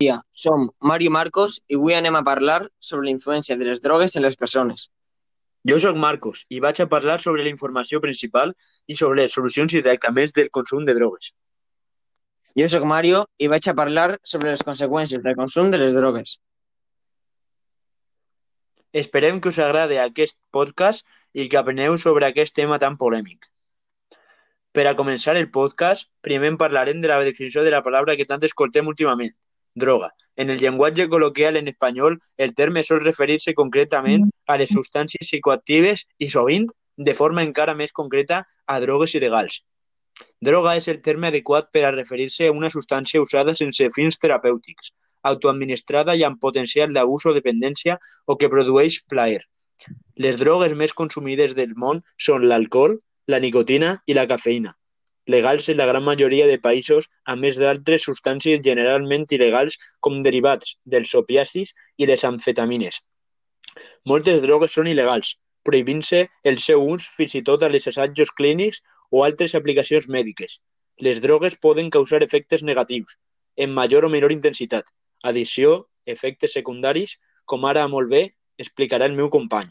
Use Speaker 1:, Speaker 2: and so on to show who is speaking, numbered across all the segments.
Speaker 1: dia, som Mario Marcos i avui anem a parlar sobre la influència de les drogues en les persones.
Speaker 2: Jo sóc Marcos i vaig a parlar sobre la informació principal i sobre les solucions i tractaments del consum de drogues.
Speaker 1: Jo sóc Mario i vaig a parlar sobre les conseqüències del consum de les drogues.
Speaker 2: Esperem que us agradi aquest podcast i que apreneu sobre aquest tema tan polèmic. Per a començar el podcast, primer parlarem de la definició de la paraula que tant escoltem últimament, droga. En el llenguatge col·loquial en espanyol, el terme sol referir-se concretament a les substàncies psicoactives i sovint, de forma encara més concreta, a drogues il·legals. Droga és el terme adequat per a referir-se a una substància usada sense fins terapèutics, autoadministrada i amb potencial d'abús o dependència o que produeix plaer. Les drogues més consumides del món són l'alcohol, la nicotina i la cafeïna legals en la gran majoria de països, a més d'altres substàncies generalment il·legals com derivats dels opiacis i les amfetamines. Moltes drogues són il·legals, prohibint-se el seu ús fins i tot a les assajos clínics o altres aplicacions mèdiques. Les drogues poden causar efectes negatius, en major o menor intensitat, addició, efectes secundaris, com ara molt bé explicarà el meu company.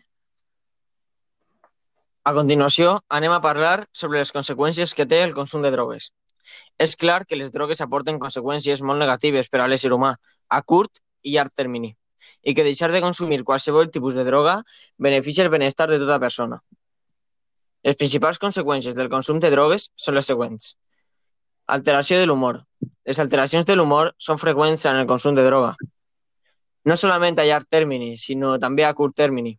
Speaker 1: A continuació, anem a parlar sobre les conseqüències que té el consum de drogues. És clar que les drogues aporten conseqüències molt negatives per a l'ésser humà, a curt i llarg termini, i que deixar de consumir qualsevol tipus de droga beneficia el benestar de tota persona. Les principals conseqüències del consum de drogues són les següents. Alteració de l'humor. Les alteracions de l'humor són freqüents en el consum de droga. No solament a llarg termini, sinó també a curt termini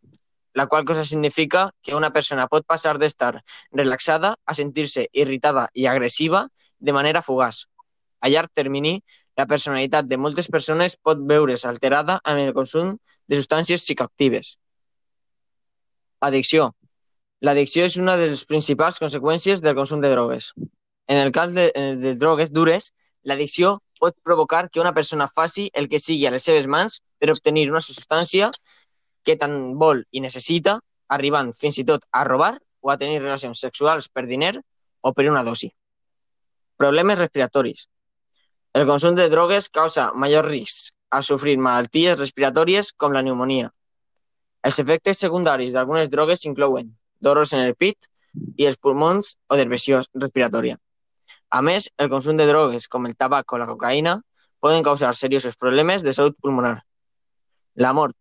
Speaker 1: la qual cosa significa que una persona pot passar d'estar relaxada a sentir-se irritada i agressiva de manera fugaç. A llarg termini, la personalitat de moltes persones pot veure's alterada amb el consum de substàncies psicoactives. Addicció. L'addicció és una de les principals conseqüències del consum de drogues. En el cas de, de drogues dures, l'addicció pot provocar que una persona faci el que sigui a les seves mans per obtenir una substància que tant vol i necessita, arribant fins i tot a robar o a tenir relacions sexuals per diner o per una dosi. Problemes respiratoris. El consum de drogues causa major risc a sofrir malalties respiratòries com la pneumonia. Els efectes secundaris d'algunes drogues inclouen dolors en el pit i els pulmons o dervesió respiratòria. A més, el consum de drogues com el tabac o la cocaïna poden causar seriosos problemes de salut pulmonar. La mort.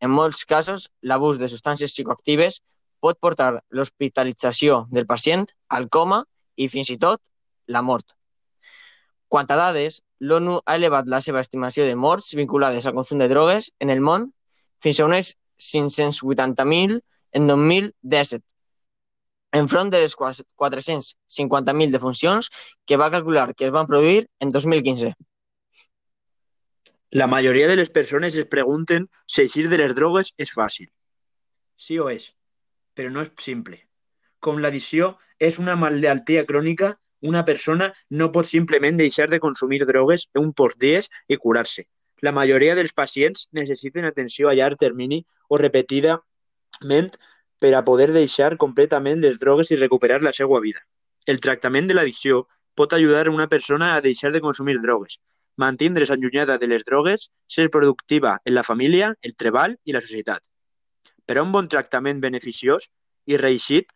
Speaker 1: En molts casos, l'abús de substàncies psicoactives pot portar l'hospitalització del pacient al coma i fins i tot la mort. Quant a dades, l'ONU ha elevat la seva estimació de morts vinculades al consum de drogues en el món fins a unes 580.000 en 2017, enfront de les 450.000 defuncions que va calcular que es van produir en 2015.
Speaker 2: La majoria de les persones es pregunten si eixir de les drogues és fàcil. Sí ho és, però no és simple. Com l'addició és una malaltia crònica, una persona no pot simplement deixar de consumir drogues un pocs dies i curar-se. La majoria dels pacients necessiten atenció a llarg termini o repetidament per a poder deixar completament les drogues i recuperar la seva vida. El tractament de l'addicció pot ajudar una persona a deixar de consumir drogues, mantindre's allunyada de les drogues, ser productiva en la família, el treball i la societat. Per a un bon tractament beneficiós i reeixit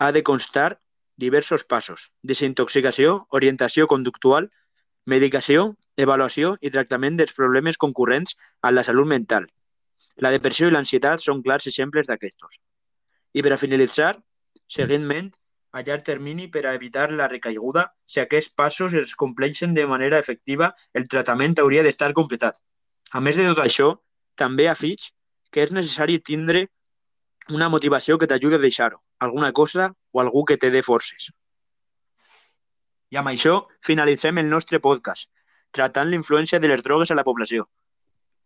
Speaker 2: ha de constar diversos passos, desintoxicació, orientació conductual, medicació, avaluació i tractament dels problemes concurrents a la salut mental. La depressió i l'ansietat són clars exemples d'aquestos. I per a finalitzar, seguidament, a llarg termini per a evitar la recaiguda, si aquests passos es compleixen de manera efectiva, el tractament hauria d'estar completat. A més de tot això, també afig que és necessari tindre una motivació que t'ajudi a deixar-ho, alguna cosa o algú que te dé forces. I amb això finalitzem el nostre podcast, tratant l'influència de les drogues a la població.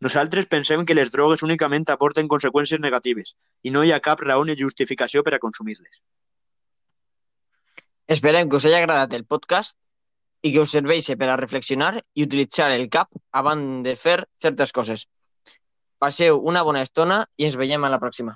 Speaker 2: Nosaltres pensem que les drogues únicament aporten conseqüències negatives i no hi ha cap raó ni justificació per a consumir-les.
Speaker 1: Esperem que us hagi agradat el podcast i que us serveixi per a reflexionar i utilitzar el cap abans de fer certes coses. Passeu una bona estona i ens veiem a la pròxima.